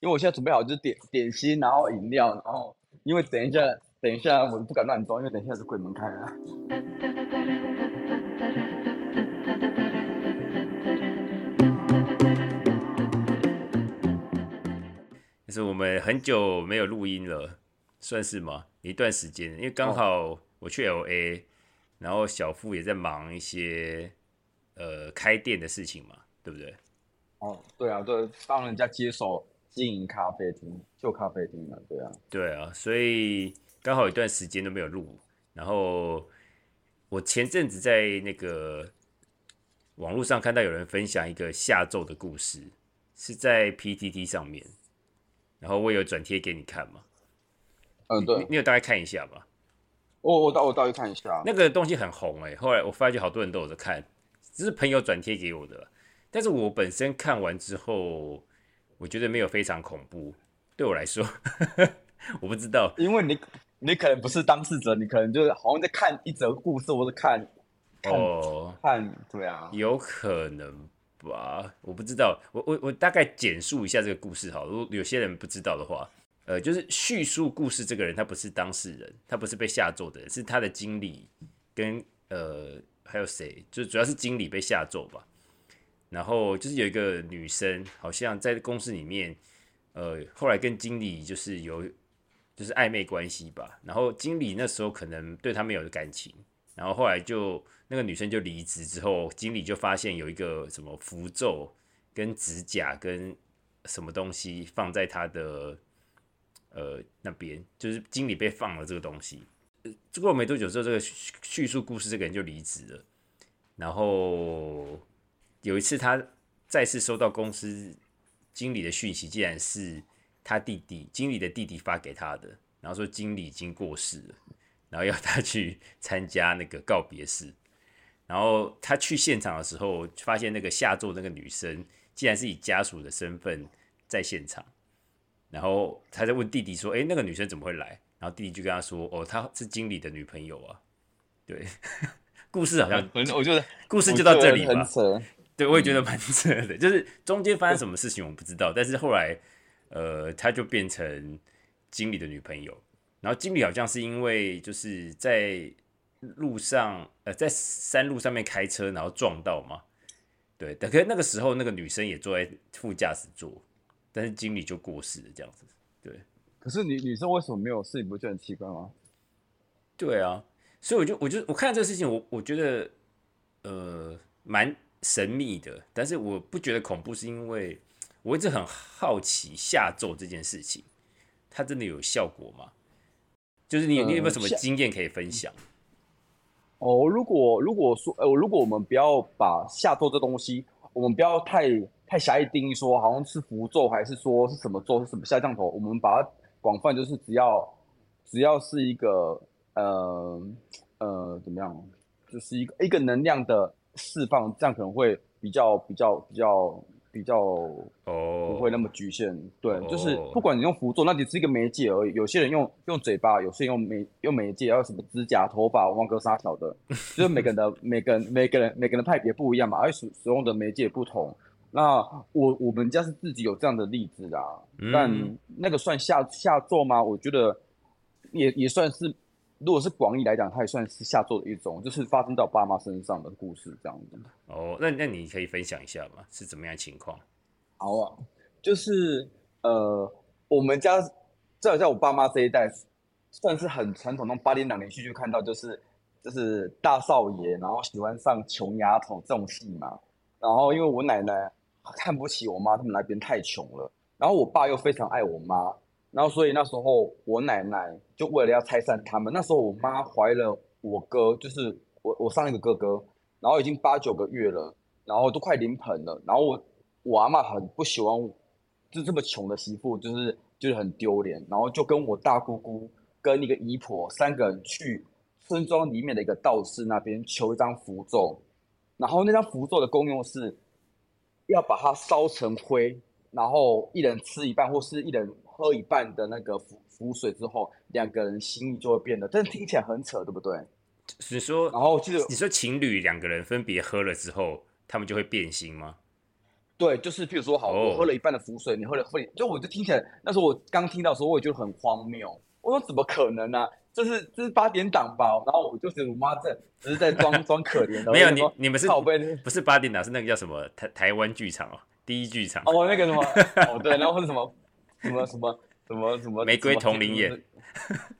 因为我现在准备好就是点点心，然后饮料，然后因为等一下等一下我不敢乱装，因为等一下是鬼门开了。就是我们很久没有录音了，算是吗？一段时间，因为刚好我去 L A，、然后小付也在忙一些呃开店的事情嘛，对不对？哦，对啊，对，帮人家接手经营咖啡厅，旧咖啡厅嘛，对啊。对啊，所以刚好有一段时间都没有录。然后我前阵子在那个网络上看到有人分享一个下咒的故事，是在 PTT 上面，然后我有转贴给你看嘛，嗯，对，你有大概看一下吧？我我到我到去看一下。那个东西很红哎、后来我发觉好多人都有在看，只是朋友转贴给我的，但是我本身看完之后，我觉得没有非常恐怖，对我来说，我不知道，因为你你可能不是当事者，你可能就是好像在看一则故事，或者看看、哦，看，对啊，有可能吧，我不知道，我我我大概简述一下这个故事好了，如果有些人不知道的话，呃，就是叙述故事这个人他不是当事人，他不是被吓咒的人，是他的经理跟呃还有谁，就主要是经理被吓咒吧。然后就是有一个女生，好像在公司里面，呃，后来跟经理就是有就是暧昧关系吧。然后经理那时候可能对她没有感情，然后后来就那个女生就离职之后，经理就发现有一个什么符咒跟指甲跟什么东西放在她的呃那边，就是经理被放了这个东西。呃过了没多久之后，这个叙叙述故事这个人就离职了。然后有一次，他再次收到公司经理的讯息，竟然是他弟弟经理的弟弟发给他的，然后说经理已经过世了，然后要他去参加那个告别式。然后他去现场的时候，发现那个下座那个女生竟然是以家属的身份在现场，然后他在问弟弟说：“哎，那个女生怎么会来？”然后弟弟就跟他说：“哦，她是经理的女朋友啊。”对，故事好像很我觉得故事就到这里吧。对，我也觉得蛮扯的，就是中间发生什么事情我不知道，但是后来，呃，他就变成经理的女朋友，然后经理好像是因为就是在路上，呃，在山路上面开车，然后撞到嘛，对，但可是那个时候那个女生也坐在副驾驶座，但是经理就过世了，这样子，对，可是女女生为什么没有事？你不觉得很奇怪吗？对啊，所以我就我就我看这个事情，我我觉得呃蛮神秘的，但是我不觉得恐怖，是因为我一直很好奇下咒这件事情，它真的有效果吗？就是你你有没有什么经验可以分享？哦，如果如果说，呃，如果我们不要把下咒这东西，我们不要太太狭义定义说好像是符咒，还是说是什么咒，是什么下降头，我们把它广泛就是只要只要是一个呃呃怎么样，就是一个一个能量的释放，这样可能会比较比较比较比较哦，不会那么局限。对，就是哦不管你用辅助，那只是一个媒介而已。有些人用用嘴巴，有些人用媒用媒介，还有什么指甲、头发、汪哥沙小的，就是每个人的每个人每个人每个人的派别不一样嘛，而使使用的媒介不同。那我我们家是自己有这样的例子啦，嗯但那个算下下作吗？我觉得也也算是，如果是广义来讲，它也算是下作的一种，就是发生在我爸妈身上的故事这样子。哦，那那你可以分享一下吗？是怎么样情况？好啊，就是呃，我们家在在我爸妈这一代，算是很传统那种八点档连续就看到，就是就是大少爷，然后喜欢上穷丫头这种戏嘛。然后因为我奶奶看不起我妈，他们那边太穷了，然后我爸又非常爱我妈，然后所以那时候我奶奶就为了要拆散他们，那时候我妈怀了我哥，就是我我上一个哥哥，然后已经八九个月了，然后都快临盆了，然后我我阿嬷很不喜欢，就这么穷的媳妇，就是就是很丢脸，然后就跟我大姑姑跟一个姨婆三个人去村庄里面的一个道士那边求一张符咒，然后那张符咒的功用是要把它烧成灰，然后一人吃一半，或是一人喝一半的那个浮浮水之后，两个人心意就会变得，但是听起来很扯，对不对？你说然后就是你说情侣两个人分别喝了之后，他们就会变心吗？对，就是譬如说，好，哦我喝了一半的浮水，你喝了喝，就我就听起来，那时候我刚听到的时候，我也觉得很荒谬。我说怎么可能呢、这是这是八点档吧？然后我就觉得我妈在只是在装装可怜的。没有你你们是靠背不是八点档，是那个叫什么台台湾剧场哦，第一剧场。哦，那个什么，哦对，然后或者什么什么什么什么什么玫瑰什么同龄眼，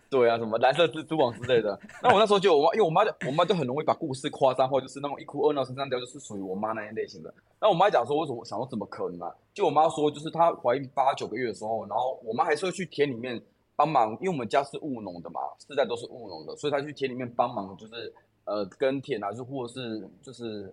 对啊，什么蓝色蜘蛛网之类的。那我那时候就我妈，因为我妈就我妈就很容易把故事夸张化，就是那种一哭二闹三上吊，就是属于我妈那一类型的。那我妈讲说，为什么想说怎么可能啊？就我妈说，就是她怀孕八九个月的时候，然后我妈还是会去田里面帮忙，因为我们家是务农的嘛，世代都是务农的，所以她去田里面帮忙，就是呃耕田啊，就或者是就是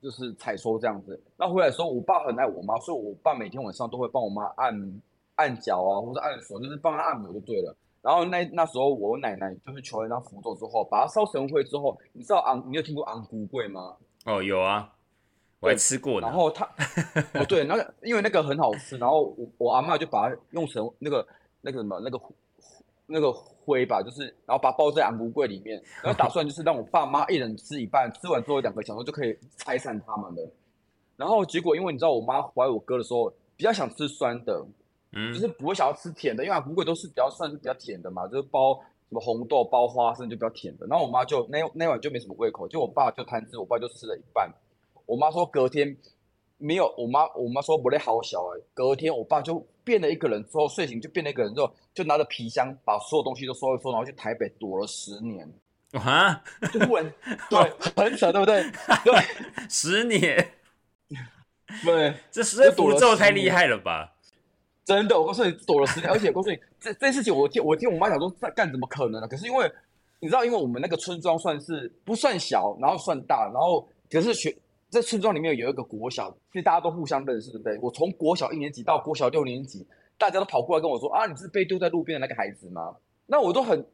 就是采收这样子。那回来的时候，我爸很爱我妈，所以我爸每天晚上都会帮我妈按按脚啊，或者按手，就是帮他按摩就对了。然后那那时候我奶奶就是求了那符咒之后，把它烧成灰之后，你知道昂，你有听过昂古贵吗？哦，有啊，我还吃过呢。然后他，哦对，那个因为那个很好吃，然后我我阿妈就把它用成那个那个什么那个那个灰吧，就是然后把它包在昂古柜里面，然后打算就是让我爸妈一人吃一半，吃完之后两个小时就可以拆散他们了。然后结果因为你知道我妈怀我哥的时候比较想吃酸的，嗯就，是不会想要吃甜的，因为昂古贵都是比较算是比较甜的嘛，就是包什么红豆、包花生就比较甜的。然后我妈就那那晚就没什么胃口，就我爸就贪吃，我爸就吃了一半。我妈说隔天没有，我妈我妈说不得好小哎、隔天我爸就变了一个人，之后睡醒就变了一个人之后，就拿着皮箱把所有东西都收一收，然后去台北躲了十年，啊，就忽然对很扯，对不对？对 十年，对。这这符躲了十咒太厉害了吧？真的，我告诉你，躲了十年，而且我告诉你，这这事情我听我听我妈讲说，干干怎么可能呢、可是因为你知道，因为我们那个村庄算是不算小，然后算大，然后可是学在村庄里面有一个国小，其实大家都互相认识，对不对？我从国小一年级到国小六年级，大家都跑过来跟我说啊，你是被丢在路边的那个孩子吗？那我都很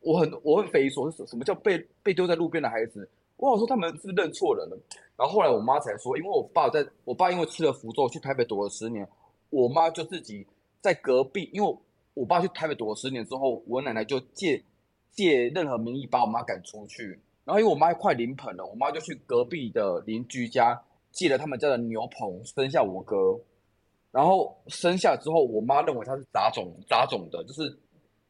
我很我很匪夷所思，什么叫被被丢在路边的孩子？我想说他们是不是认错人了？然后后来我妈才说，因为我爸在我爸因为吃了符咒去台北躲了十年，我妈就自己在隔壁，因为我爸去台北躲了十年之后，我奶奶就借借任何名义把我妈赶出去。然后因为我妈快临盆了，我妈就去隔壁的邻居家借了他们家的牛棚生下我哥。然后生下之后，我妈认为他是杂种杂种的，就是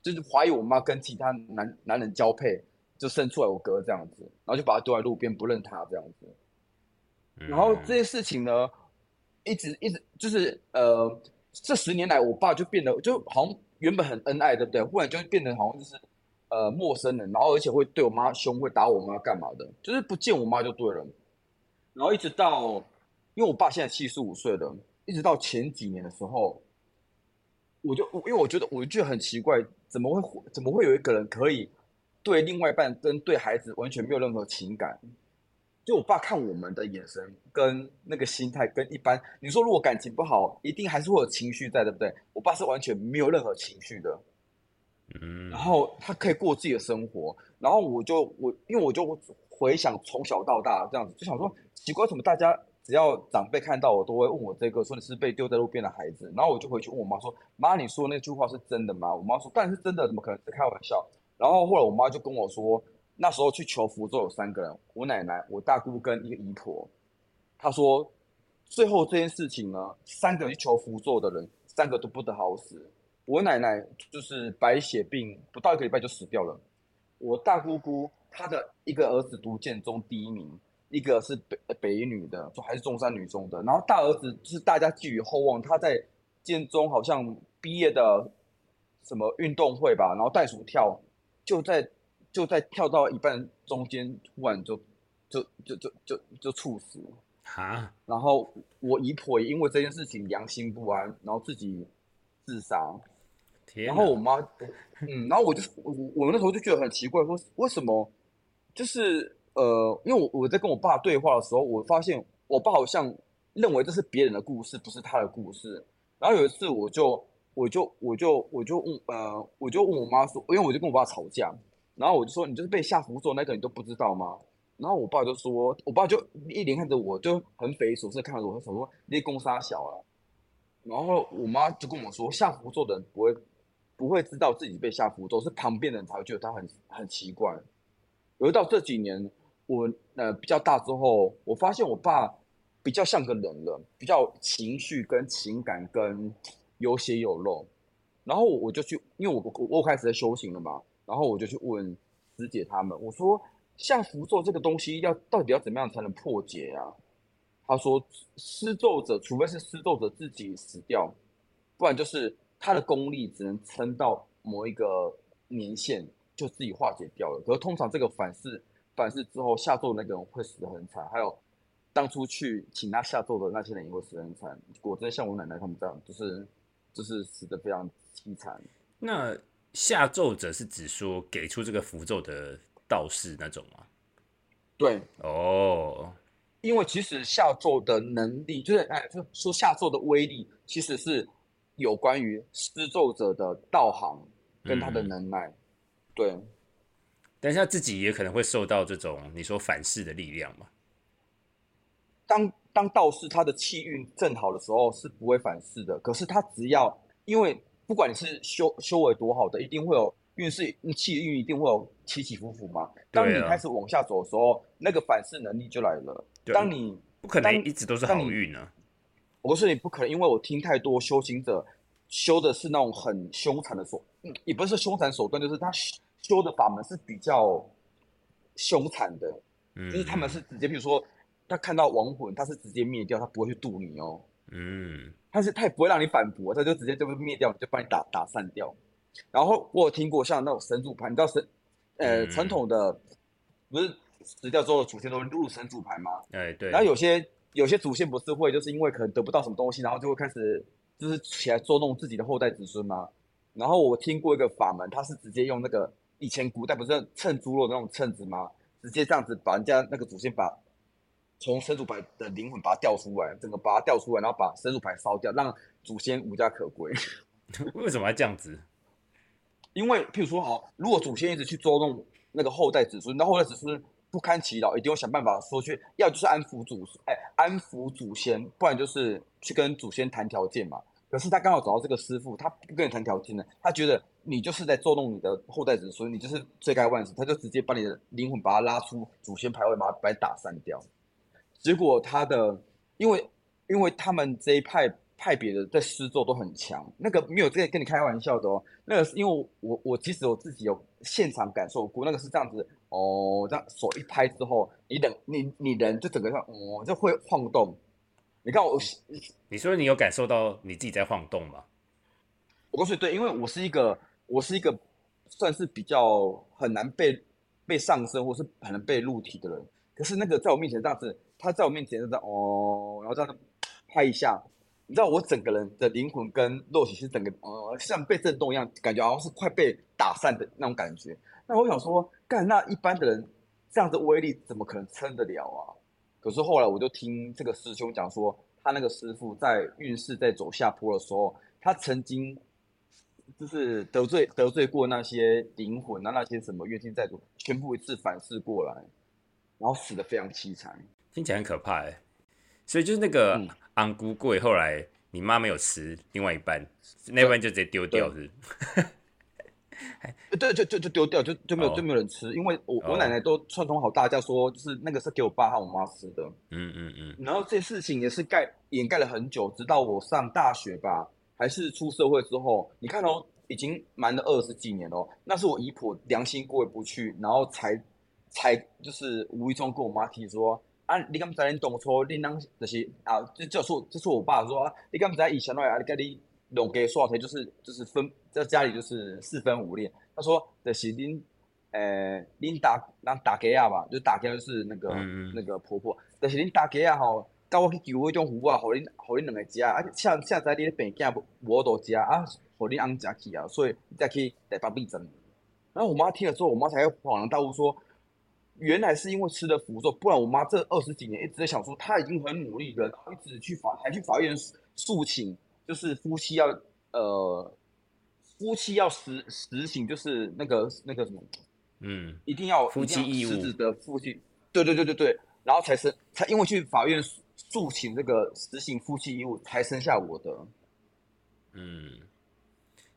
就是怀疑我妈跟其他男男人交配，就生出来我哥这样子，然后就把他丢在路边不认他这样子。然后这些事情呢，一直一直就是呃，这十年来，我爸就变得就好像原本很恩爱，对不对？忽然就变得好像就是呃陌生人，然后而且会对我妈凶，会打我妈干嘛的，就是不见我妈就对了。然后一直到，因为我爸现在七十五岁了，一直到前几年的时候，我就因为我觉得我觉得很奇怪，怎么会怎么会有一个人可以对另外一半跟对孩子完全没有任何情感？就我爸看我们的眼神跟那个心态，跟一般你说如果感情不好，一定还是会有情绪在，对不对？我爸是完全没有任何情绪的，嗯然后他可以过自己的生活，然后我就我因为我就回想从小到大这样子，就想说奇怪，怎么大家只要长辈看到我都会问我这个，说你是被丢在路边的孩子，然后我就回去问我妈说，妈，你说那句话是真的吗？我妈说当然是真的，怎么可能是开玩笑？然后后来我妈就跟我说，那时候去求福州有三个人，我奶奶、我大姑跟一个姨婆，她说最后这件事情呢，三个去求符咒的人，三个都不得好死。我奶奶就是白血病，不到一个礼拜就死掉了。我大姑姑她的一个儿子读建中第一名，一个是北北女的，还是中山女中的。然后大儿子就是大家寄予厚望，他在建中好像毕业的什么运动会吧，然后袋鼠跳，就在就在跳到一半中间，突然就就就就就就猝死。啊，然后我姨婆也因为这件事情良心不安，然后自己自杀。天然后我，妈，嗯，然后我就我我我那时候就觉得很奇怪，说为什么就是呃，因为我我在跟我爸对话的时候，我发现我爸好像认为这是别人的故事，不是他的故事。然后有一次我就我就我就我就问呃我就问我妈说，因为我就跟我爸吵架，然后我就说你就是被下符咒那个你都不知道吗？然后我爸就说，我爸就一脸看着我，就很匪夷所思地看着我，他想说你公杀小啊。然后我妈就跟我说，下符咒的人不会不会知道自己被下符咒，是旁边的人才会觉得他很很奇怪。有到这几年，我呃比较大之后，我发现我爸比较像个人了，比较情绪跟情感跟有血有肉。然后我就去，因为我我我开始在修行了嘛，然后我就去问师姐他们，我说像符咒这个东西要到底要怎么样才能破解啊？他说施咒者，除非是施咒者自己死掉，不然就是他的功力只能撑到某一个年限就自己化解掉了。可是通常这个反噬反噬之后下咒那个人会死得很惨，还有当初去请他下咒的那些人也会死得很惨。果真像我奶奶他们这样，就是就是死的非常。凄惨。那下咒者是指说给出这个符咒的道士那种吗？对，哦，因为其实下咒的能力，就是哎，就说下咒的威力，其实是有关于施咒者的道行跟他的能耐。对，但是他自己也可能会受到这种你说反噬的力量嘛。当当道士他的气运正好的时候是不会反噬的，可是他只要因为。不管你是修修为多好的，一定会有运势气运，一定会有起起伏伏嘛。当你开始往下走的时候，那个反噬能力就来了。当你不可能一直都是好运呢。我说你不可能，因为我听太多修行者修的是那种很凶残的手，也不是凶残手段，就是他修的法门是比较凶残的，就是他们是直接，比如说他看到亡魂，他是直接灭掉，他不会去渡你哦。嗯。但是他也不会让你反驳，他就直接就会灭掉，就帮你打打散掉。然后我有听过像那种神主牌，你知道神呃传统的不是死掉之后的祖先都入神主牌吗？哎对。然后有些有些祖先不是会就是因为可能得不到什么东西，然后就会开始就是起来捉弄自己的后代子孙吗？然后我听过一个法门，他是直接用那个以前古代不是称猪肉那种秤子吗？直接这样子把人家那个祖先把。从神主牌的灵魂把它调出来，整个把它调出来，然后把神主牌烧掉，让祖先无家可归。为什么要这样子？因为譬如说，好，如果祖先一直去捉弄那个后代子孙，那后代子孙不堪其扰，一定要想办法说去，要就是安抚祖，哎，安抚祖先，不然就是去跟祖先谈条件嘛。可是他刚好找到这个师傅，他不跟你谈条件呢，他觉得你就是在捉弄你的后代子孙，你就是罪该万死，他就直接把你的灵魂把它拉出祖先牌位，把它把打散掉。结果他的，因为因为他们这一派派别的在施咒都很强，那个没有在跟你开玩笑的哦。那个是因为我我其实我自己有现场感受过，那个是这样子哦，这样手一拍之后，你等你你人就整个像哦就会晃动。你看我，你说你有感受到你自己在晃动吗？我告诉你，对，因为我是一个我是一个算是比较很难被被上升或是很难被入体的人，可是那个在我面前这样子。他在我面前就在哦，然后这样拍一下，你知道我整个人的灵魂跟肉体是整个呃像被震动一样，感觉好像是快被打散的那种感觉。那我想说，干那一般的人这样的威力怎么可能撑得了啊？可是后来我就听这个师兄讲说，他那个师傅在运势在走下坡的时候，他曾经就是得罪得罪过那些灵魂啊，那些什么冤亲债主，全部一次反噬过来，然后死的非常凄惨。听起来很可怕哎，所以就是那个安菇贵，后来你妈没有吃，另外一半那半就直接丢掉是？对，就就就丢掉，就就没有就没有人吃，因为我我奶奶都串通好大家说，就是那个是给我爸和我妈吃的。嗯嗯嗯。然后这事情也是盖掩盖了很久，直到我上大学吧，还是出社会之后，你看哦，已经瞒了二十几年哦，那是我姨婆良心过意不去，然后才才就是无意中跟我妈提说。啊！你敢知恁当初恁当就是啊，这就是就是我爸说啊，你敢知以前来啊，你跟你两家耍钱，就是就是分在家里就是四分五裂。他说就是恁诶，恁大咱大家啊吧，就大家就是那个那个婆婆，但是恁大家啊吼，到我去求迄种符啊，互恁互恁两个食啊，现现在你病囝无多食啊，互恁翁食去啊，所以再去台北病诊。然后我妈听了之后，我妈才恍然大悟说。原来是因为吃了符咒，不然我妈这二十几年一直在想说，她已经很努力了，一直去法，还去法院诉请，就是夫妻要呃，夫妻要实实行，就是那个那个什么，嗯，一定要夫妻义务的夫妻，对对对对对，然后才生，才因为去法院诉请这个实行夫妻义务，才生下我的，嗯，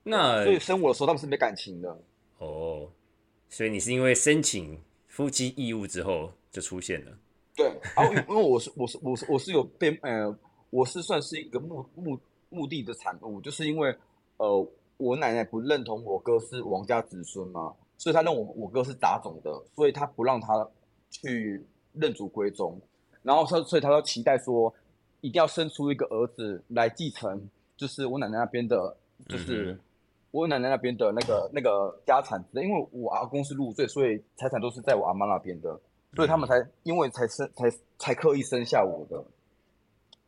那所以生我的时候他们是没感情的，哦，所以你是因为申请。夫妻义务之后就出现了，对，然后因为我是我是我是我是有被呃，我是算是一个目目目的的产物，就是因为呃，我奶奶不认同我哥是王家子孙嘛，所以她认我我哥是杂种的，所以他不让他去认祖归宗，然后他所以他要期待说一定要生出一个儿子来继承，就是我奶奶那边的，就是。嗯我奶奶那边的那个那个家产，因为我阿公是入赘，所以财产都是在我阿妈那边的，所以他们才因为才生才才刻意生下我的，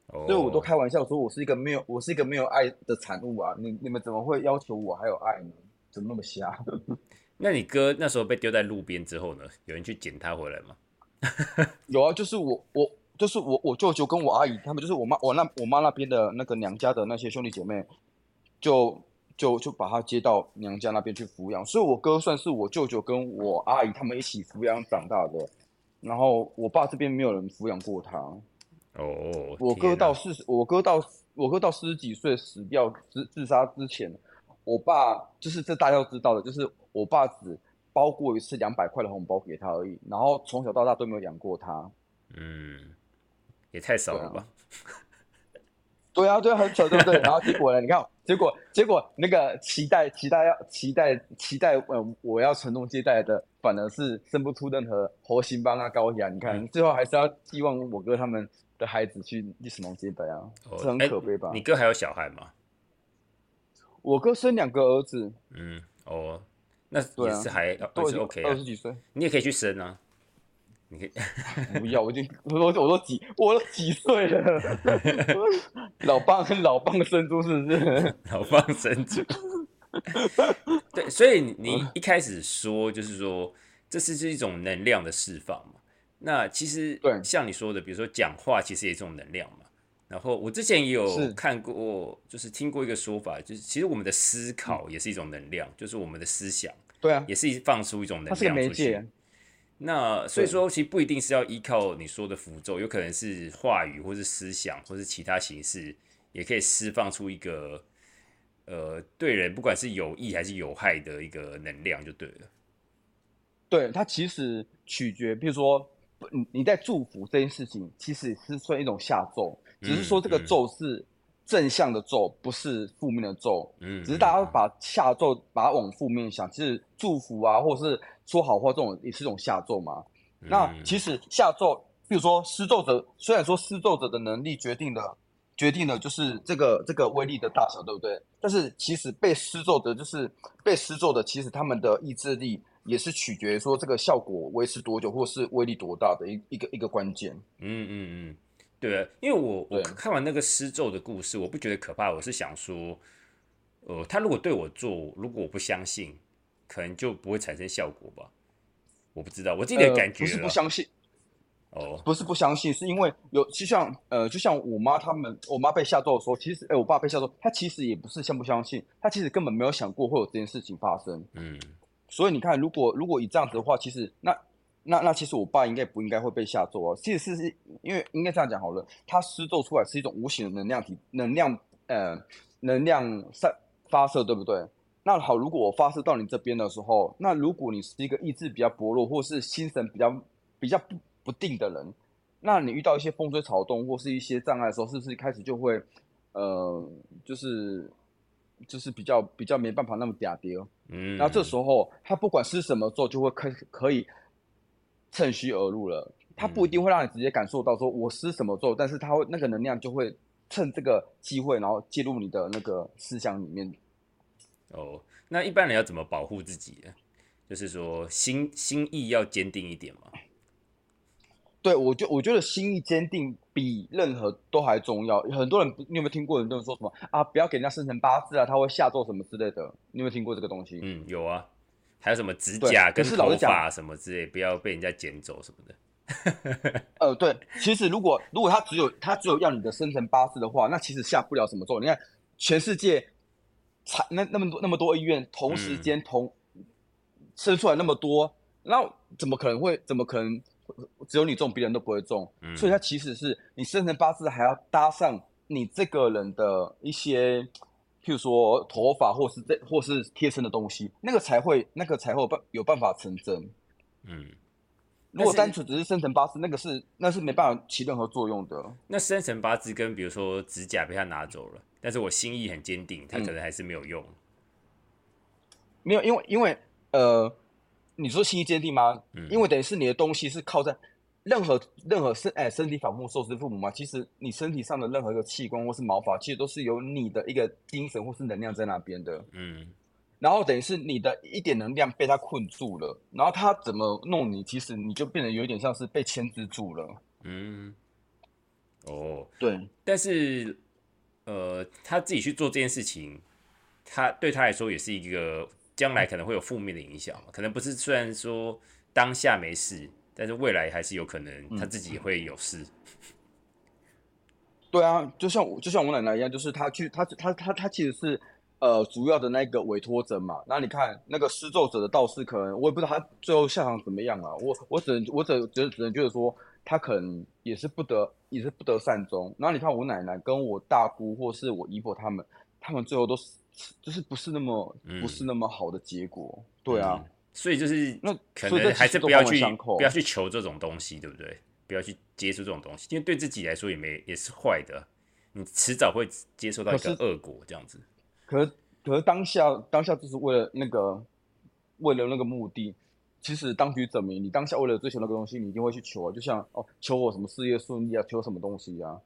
哦，所以我都开玩笑说我是一个没有我是一个没有爱的产物啊！你你们怎么会要求我还有爱呢？怎么那么瞎？那你哥那时候被丢在路边之后呢？有人去捡他回来吗？有啊，就是我我就是我我舅舅跟我阿姨他们就是我妈我那我妈那边的那个娘家的那些兄弟姐妹，就就就把他接到娘家那边去抚养，所以我哥算是我舅舅跟我阿姨他们一起抚养长大的。然后我爸这边没有人抚养过他，哦，我哥到四十，我哥到我哥到四十几岁死掉自自杀之前，我爸就是这大家都知道的，就是我爸只包过一次两百块的红包给他而已，然后从小到大都没有养过他。嗯，也太少了吧？对啊，对啊，很扯，对不对？然后结果呢？你看，结果结果那个期待期待要期待期待，呃，我要传宗接代的，反而是生不出任何猴形帮啊高雅。你看，最后还是要寄望我哥他们的孩子去去传宗接代啊，哦这很哎可悲吧？你哥还有小孩吗？我哥生两个儿子，嗯，哦，那也是还都已经都是 OK 啊二十，几岁。你也可以去生啊，你可以 不要，我已经我我都几我都几岁了，老棒老棒生猪是不是？老棒生猪。对，所以你一开始说就是说这是是一种能量的释放嘛？那其实对像你说的，比如说讲话其实也是一种能量嘛。然后我之前也有看过，就是听过一个说法，就是其实我们的思考也是一种能量，就是我们的思想对啊，也是放出一种能它是个量出去媒介。。那所以说，其实不一定是要依靠你说的符咒，有可能是话语，或是思想，或是其他形式，也可以释放出一个呃对人不管是有益还是有害的一个能量，就对了。对，它其实取决，比如说你你在祝福这件事情，其实是算一种下咒，只是说这个嗯咒是正向的咒，不是负面的咒。嗯，只是大家嗯把下咒把它往负面想，其实祝福啊，或者是说好话这种也是一种下咒嘛。那嗯其实下咒，比如说施咒者，虽然说施咒者的能力决定了决定了就是这个这个威力的大小，对不对？但是其实被施咒的，就是被施咒的，其实他们的意志力也是取决于说这个效果维持多久，或是威力多大的一一个一个关键。嗯嗯嗯，对啊，因为我我看完那个施咒的故事，我不觉得可怕，我是想说，呃，他如果对我做，如果我不相信，可能就不会产生效果吧。我不知道，我自己的呃感觉、不是不相信，哦，不是不相信，是因为有就像呃，就像我妈他们，我妈被下咒的时候，其实哎、我爸被下咒，他其实也不是相不相信，他其实根本没有想过会有这件事情发生。嗯所以你看，如果如果以这样子的话，其实那那那其实我爸应该不应该会被下咒啊？其实是是因为应该这样讲好了，他施咒出来是一种无形的能量体，能量呃能量散发射，对不对？那好，如果我发射到你这边的时候，那如果你是一个意志比较薄弱，或是心神比较比较不不定的人，那你遇到一些风吹草动或是一些障碍的时候，是不是一开始就会呃，就是就是比较比较没办法那么嗲跌？嗯，那这时候他不管是什么咒，就会可可以趁虚而入了。他不一定会让你直接感受到说我施什么咒，但是他会那个能量就会趁这个机会，然后介入你的那个思想里面。哦，那一般人要怎么保护自己？就是说心心意要坚定一点嘛。对我就我觉得心意坚定比任何都还重要。很多人你有没有听过很多人说什么啊，不要给人家生辰八字啊，他会下咒什么之类的。你有没有听过这个东西？嗯，有啊，还有什么指甲跟头发什么之类，不要被人家捡走什么的。呃，对，其实如果如果他只有他只有要你的生辰八字的话，那其实下不了什么咒。你看全世界才那那么多那么多医院，同时嗯间同、生出来那么多，那怎么可能会怎么可能只有你中，别人都不会中？嗯所以它其实是你生辰八字还要搭上你这个人的一些。譬如说头发，或是这，或是贴身的东西，那个才会，那个才会有办有办法成真。嗯，如果是单纯只是生辰八字，那个是那是没办法起任何作用的。那生辰八字跟比如说指甲被他拿走了，但是我心意很坚定，他可能还是没有用。没有，因为因为呃，你说心意坚定吗？嗯因为等于是你的东西是靠在任何任何身哎身体反复受之父母嘛。其实你身体上的任何一个器官或是毛发，其实都是有你的一个精神或是能量在那边的。嗯然后等于是你的一点能量被他困住了，然后他怎么弄你，其实你就变得有一点像是被牵制住了。嗯，哦，对，但是呃，他自己去做这件事情，他对他来说也是一个将来可能会有负面的影响嘛。可能不是虽然说当下没事，但是未来还是有可能他自己会有事。对啊，就像我就像我奶奶一样，就是她去，她她她她其实是呃主要的那个委托者嘛。那你看那个施咒者的道士，可能我也不知道他最后下场怎么样啊。我我只能我只只只能觉得说，他可能也是不得也是不得善终。然后你看我奶奶跟我大姑或是我姨婆他们，他们最后都是就是不是那么、嗯不是那么好的结果。对啊，嗯所以就是那可能还是不要去不要去求这种东西，对不对？不要去接触这种东西，因为对自己来说也没也是坏的，你迟早会接受到一个恶果，这样子。可是可是当下当下就是为了那个为了那个目的，其实当局者迷，你当下为了追求那个东西，你一定会去求啊，就像哦求我什么事业顺利啊，求什么东西啊，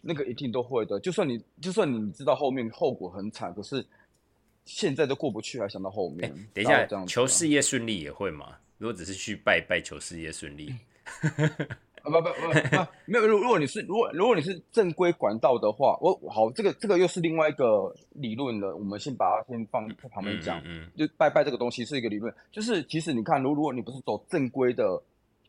那个一定都会的。就算你就算你知道后面后果很惨，可是现在都过不去，还想到后面。等一下求事业顺利也会吗？如果只是去拜拜求事业顺利，啊不不不不，没有。如如果你是如果如果你是正规管道的话，我好这个这个又是另外一个理论了。我们先把它先放在旁边讲。嗯就拜拜这个东西是一个理论，就是其实你看，如如果你不是走正规的，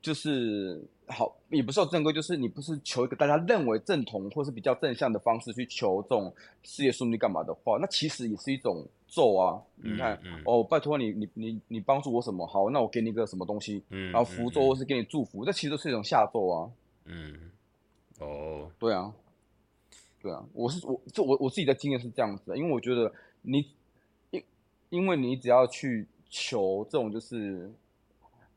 就是好，也不是说正规，就是你不是求一个大家认为正统或是比较正向的方式去求这种事业顺利干嘛的话，那其实也是一种咒啊。你看，嗯嗯哦，拜托你，你你你帮助我什么？好，那我给你一个什么东西，嗯，然后福咒或是给你祝福，这其实都是一种下咒啊。嗯，嗯，哦，对啊，对啊，我是我这我我自己的经验是这样子的，因为我觉得你因因为你只要去求这种就是，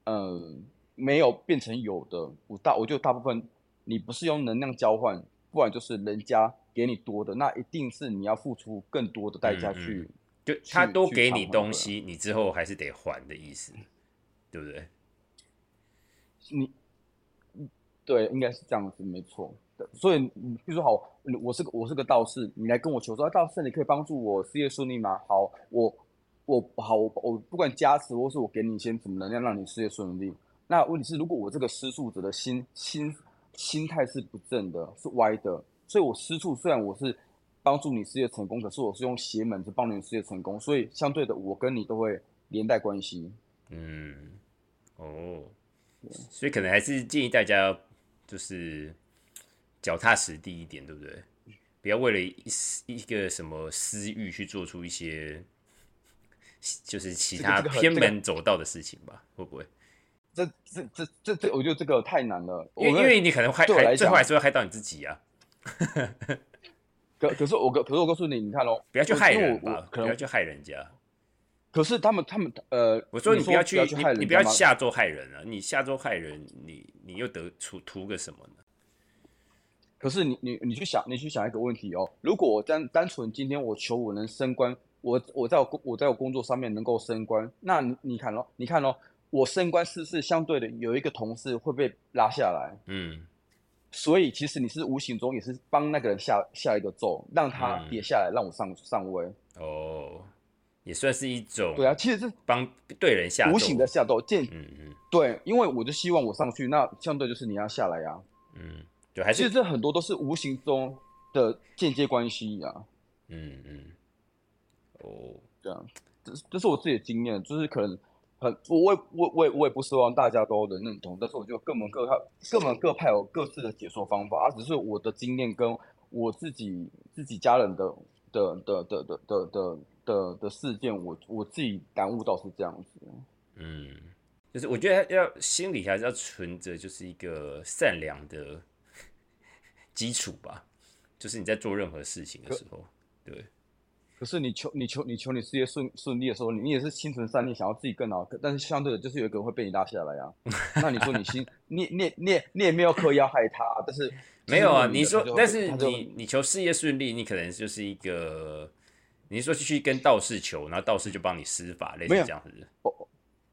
嗯，没有变成有的，我大我就大部分你不是用能量交换，不然就是人家给你多的，那一定是你要付出更多的代价嗯嗯去，就他去去多给你东西，你之后还是得还的意思，对不对？你，对，应该是这样子，没错。所以，你比如说，好，我是个我是个道士，你来跟我求说，啊道士，你可以帮助我事业顺利吗？好，我我好，我我不管加持，或是我给你一些什么能量，让你事业顺利。那问题是，如果我这个施术者的心心心态是不正的，是歪的，所以我施术虽然我是帮助你事业成功，可是我是用邪门去帮你事业成功，所以相对的，我跟你都会连带关系。嗯，哦，所以可能还是建议大家就是脚踏实地一点，对不对？不要为了一一个什么私欲去做出一些就是其他偏门走道的事情吧？会不会？这这这这这，我觉得这个太难了。因为因为你可能害最后还是会害到你自己啊！可可是我可可是我告诉你，你看哦，不要去害人吧，可能不要去害人家。可是他们他们呃，我说你不要去，害人你你不要下周害人啊！你下周害人，你你又得出图个什么呢？可是你你你去想，你去想一个问题哦，如果我单单纯今天我求我能升官，我我在我工我在我工作上面能够升官，那你你看咯，你看咯，我升官是是相对的有一个同事会被拉下来，嗯。所以其实你是无形中也是帮那个人下下一个咒，让他嗯。跌下来，让我上上位。哦，也算是一种对啊，其实是帮对人下无形的下咒，见嗯嗯。对，因为我就希望我上去，那相对就是你要下来呀、嗯，对，还是其实这很多都是无形中的间接关系呀、嗯嗯，哦，这样，这是这是我自己的经验，就是可能很，我我也我我也我也不希望大家都能认同，但是我觉得各门各派各门各派有各自的解说方法，啊，只是我的经验跟我自己自己家人的的的的的的的的的事件，我我自己感悟到是这样子。嗯，就是我觉得要心里还是要存着就是一个善良的基础吧，就是你在做任何事情的时候，对，可是你求你求你求你事业顺顺利的时候，你你也是心存善念，想要自己更好，但是相对的，就是有一个人会被你拉下来啊。那你说你心你你你你你也没有刻意要害他，但是 没有啊，你说，但是你你求事业顺利，你可能就是一个，你是说去跟道士求，然后道士就帮你施法，类似这样子。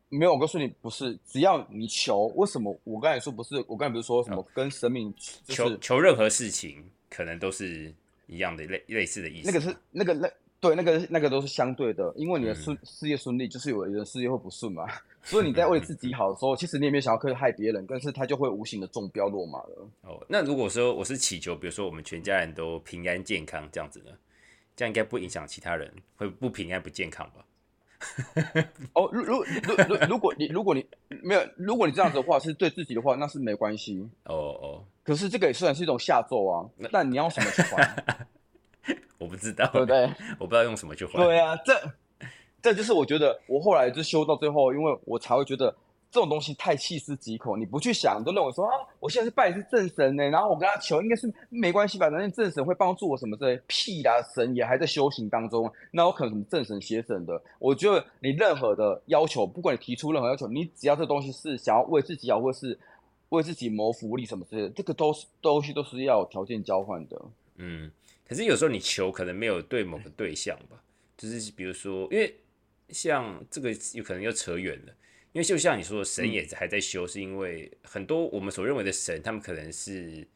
没有，我告诉你不是，只要你求，为什么我刚才说不是？我刚才不是说什么跟神明就求是求任何事情，可能都是一样的类类似的意思。那个是那个那对那个那个都是相对的，因为你的嗯顺事业顺利，就是有人事业会不顺嘛。所以你在为自己好的时候，其实你也没有想要刻意害别人，但是他就会无形的中标落马了。哦，那如果说我是祈求，比如说我们全家人都平安健康这样子呢，这样应该不影响其他人，会不平安不健康吧？哦，如如如如如果你如果你没有，如果你这样子的话，是对自己的话，那是没关系。哦哦，可是这个也虽然是一种下咒啊，但你要什么去还，我不知道，对不对？我不知道用什么去换。对啊，这这就是我觉得我后来就修到最后，因为我才会觉得这种东西太细思极恐，你不去想，你都认为说啊，我现在是拜的是正神呢，然后我跟他求应该是没关系吧，反正正神会帮助我什么之类，屁啦，神也还在修行当中，那我可能什么正神邪神的，我觉得你任何的要求，不管你提出任何要求，你只要这东西是想要为自己好，或是为自己谋福利什么之类的，这个都是东西都是要有条件交换的。嗯，可是有时候你求可能没有对某个对。象吧，就是比如说，因为像这个有可能又扯远了，因为就像你说的，神也还在修，是因为很多我们所认为的神，他们可能是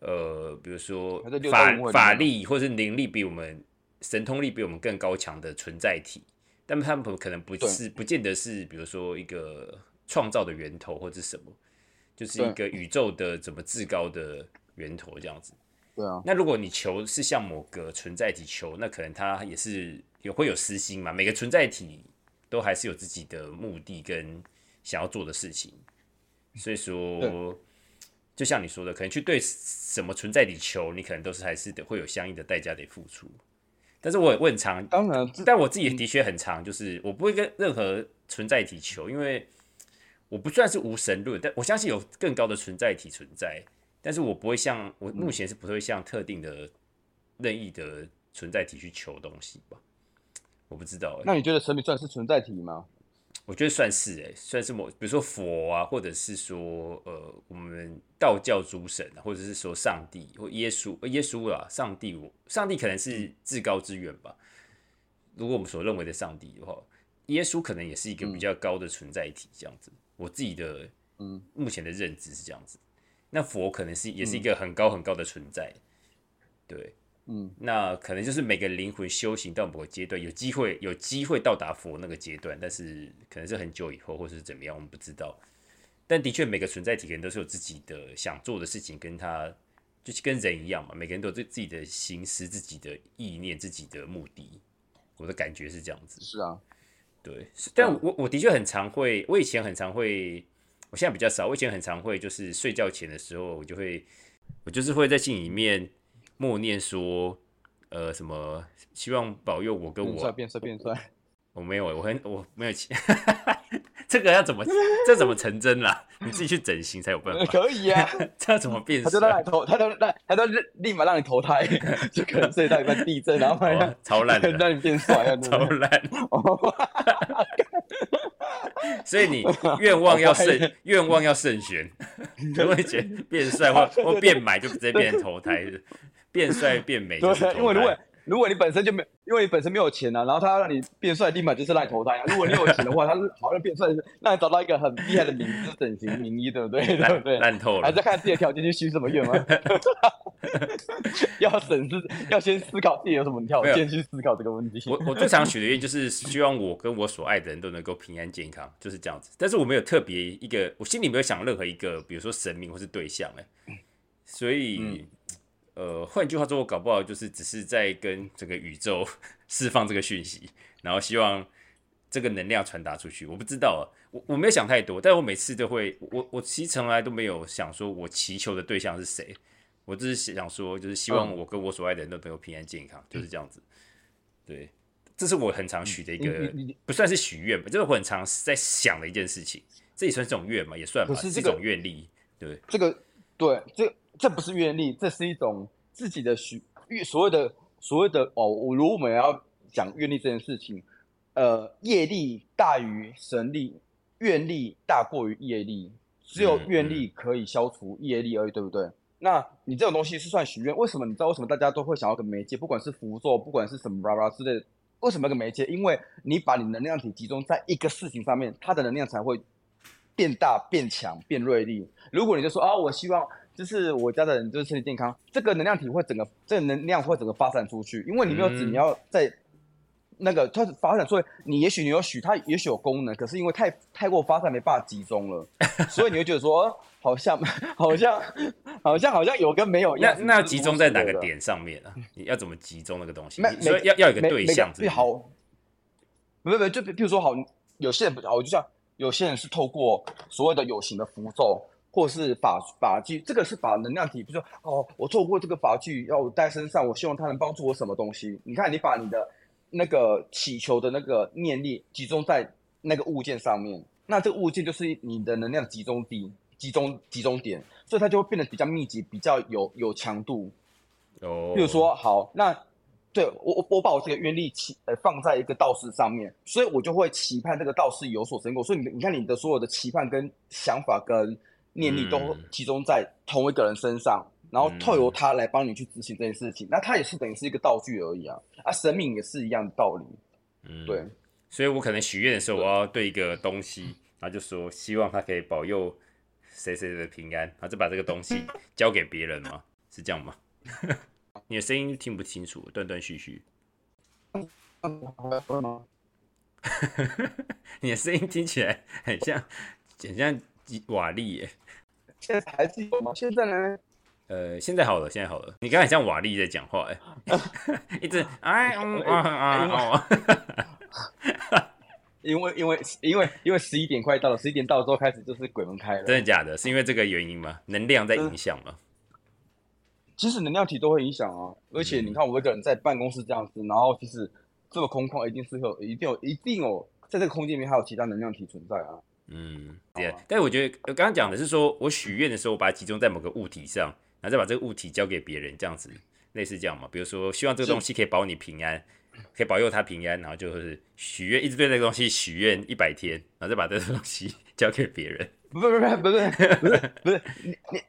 呃，比如说法法力或是灵力比我们神通力比我们更高强的存在体，但他们可能不是不见得是，比如说一个创造的源头或者什么，就是一个宇宙的怎么至高的源头这样子。对啊，那如果你求是向某个存在体求，那可能它也是也会有私心嘛。每个存在体都还是有自己的目的跟想要做的事情，所以说，就像你说的，可能去对什么存在体求，你可能都是还是得会有相应的代价得付出。但是我我很常，当然但我自己的确很常，就是我不会跟任何存在体求，因为我不算是无神论，但我相信有更高的存在体存在，但是我不会像我目前是不会向特定的任意的存在体去求东西吧。我不知道哎、那你觉得神明算是存在体吗？我觉得算是哎、算是某，比如说佛啊，或者是说呃，我们道教诸神啊，或者是说上帝或耶稣，呃耶稣啦，上帝我，上帝可能是至高之源吧。如果我们所认为的上帝的话，耶稣可能也是一个比较高的存在体，这样子。我自己的嗯目前的认知是这样子。那佛可能是也是一个很高很高的存在，对。嗯，那可能就是每个灵魂修行到某个阶段，有机会有机会到达佛那个阶段，但是可能是很久以后，或者是怎么样，我们不知道。但的确，每个存在体可能都是有自己的想做的事情，跟他就是跟人一样嘛，每个人都有自自己的心思、自己的意念、自己的目的。我的感觉是这样子。是啊，对，但我我的确很常会，我以前很常会，我现在比较少。我以前很常会，就是睡觉前的时候，我就会，我就是会在心里面默念说，呃，什么，希望保佑我跟变帅我，变帅变帅，我没有，我很我没有钱，这个要怎么这怎么成真啦？你自己去整形才有办法，可以啊，这要怎么变他就让？你投，他就让他就立马让你投胎，就可能睡到一半地震，然后让哦超烂的，让你变帅超？烂。哦所以你愿望要慎还，愿望要慎选，如果觉得变帅或或变买，就直接变成投胎的；变帅变美就是对，因为投如果胎。如果你本身就没，因为你本身没有钱啊，然后他要让你变帅，立马就是让你投胎啊。如果你有钱的话，他是好像变帅，让你找到一个很厉害的名字，就整形名医，对不对？对不烂对？烂透了还在，看自己的条件去许什么愿吗？要审视，要先思考自己有什么条件去思考这个问题。我我最常许的愿就是希望我跟我所爱的人都能够平安健康，就是这样子。但是我没有特别一个，我心里没有想任何一个，比如说神明或是对象哎，所以、嗯呃，换句话说，我搞不好就是只是在跟整个宇宙 释放这个讯息，然后希望这个能量传达出去。我不知道啊，我我没有想太多，但我每次都会，我我其实从来都没有想说我祈求的对象是谁，我只是想说，就是希望嗯我跟我所爱的人都能够平安健康，就是这样子。对，这是我很常许的一个不算是许愿吧，就是我很常在想的一件事情。这也算是种愿嘛，也算吧，是一种愿力。对，这个对，这这不是愿力，这是一种自己的许愿，所谓的所谓的哦，我如果我们要讲愿力这件事情，呃，业力大于神力，愿力大过于业力，只有愿力可以消除业力而已，对不对？那你这种东西是算许愿？为什么你知道为什么大家都会想要个媒介？不管是符咒，不管是什么啦啦之类的，为什么个媒介？因为你把你能量体集中在一个事情上面，它的能量才会变大、变强、变锐利。如果你就说啊，我希望就是我家的人就是身体健康，这个能量体会整个这个能量会整个发散出去，因为你没有指你要在。那个它发展，所以你也许你有许它也许有功能，可是因为太太过发散，没办法集中了，所以你会觉得说，好像好像好像好像有跟没有。那那要集中在哪个点上面啊？你要怎么集中那个东西？所以要要有个对象。好，不不不，就比如说好，有些人不好，就像有些人是透过所谓的有形的符咒，或是法法具，这个是把能量体，比如说哦，我透过这个法具要我带身上，我希望它能帮助我什么东西？你看，你把你的。那个祈求的那个念力集中在那个物件上面，那这个物件就是你的能量集中地、集中集中点，所以它就会变得比较密集、比较有有强度。哦，比如说，好，那对我我我把我这个愿力期呃放在一个道士上面，所以我就会期盼这个道士有所成果。所以你你看你的所有的期盼跟想法跟念力都集中在同一个人身上。然后透由他来帮你去执行这件事情，那他也是等于是一个道具而已啊，啊，神明也是一样的道理，嗯，对，所以我可能许愿的时候，我要对一个东西，然后就说希望他可以保佑谁谁的平安，然后就把这个东西交给别人吗？是这样吗？你的声音听不清楚，断断续续。你的声音听起来很像很像瓦力耶。现在还是有吗？现在呢？呃，现在好了，现在好了。你刚才像瓦力在讲话，哎，一直哎嗯啊啊啊！因为 因为因为因为十一点快到了，十一点到了之后开始就是鬼门开了。真的假的？是因为这个原因吗？能量在影响吗？其实能量体都会影响啊，而且你看我一个人在办公室这样子，然后其实这么空旷，一定是有一定有一定有在这个空间里面还有其他能量体存在啊。嗯，对。但是我觉得我刚刚讲的是说我许愿的时候，我把它集中在某个物体上。然后再把这个物体交给别人，这样子类似这样嘛？比如说，希望这个东西可以保你平安，可以保佑他平安，然后就是许愿，一直对那个东西许愿一百天，然后再把这个东西 交给别人。不不不不不是不是不是你你